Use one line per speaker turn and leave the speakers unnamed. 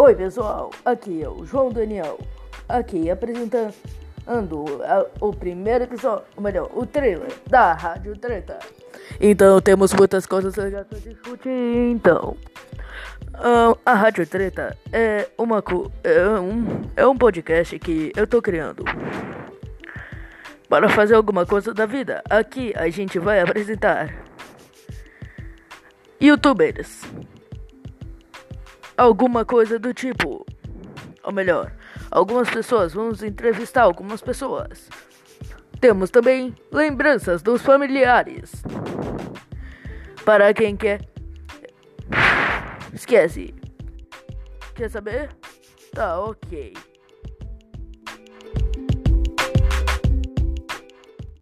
Oi pessoal, aqui é o João Daniel, aqui apresentando o primeiro episódio, ou melhor, o trailer da Rádio Treta. Então temos muitas coisas legais pra discutir, então. a Rádio Treta é uma é um, é um podcast que eu tô criando para fazer alguma coisa da vida. Aqui a gente vai apresentar youtubers alguma coisa do tipo. Ou melhor, algumas pessoas, vamos entrevistar algumas pessoas. Temos também lembranças dos familiares. Para quem quer. Esquece. Quer saber? Tá ok.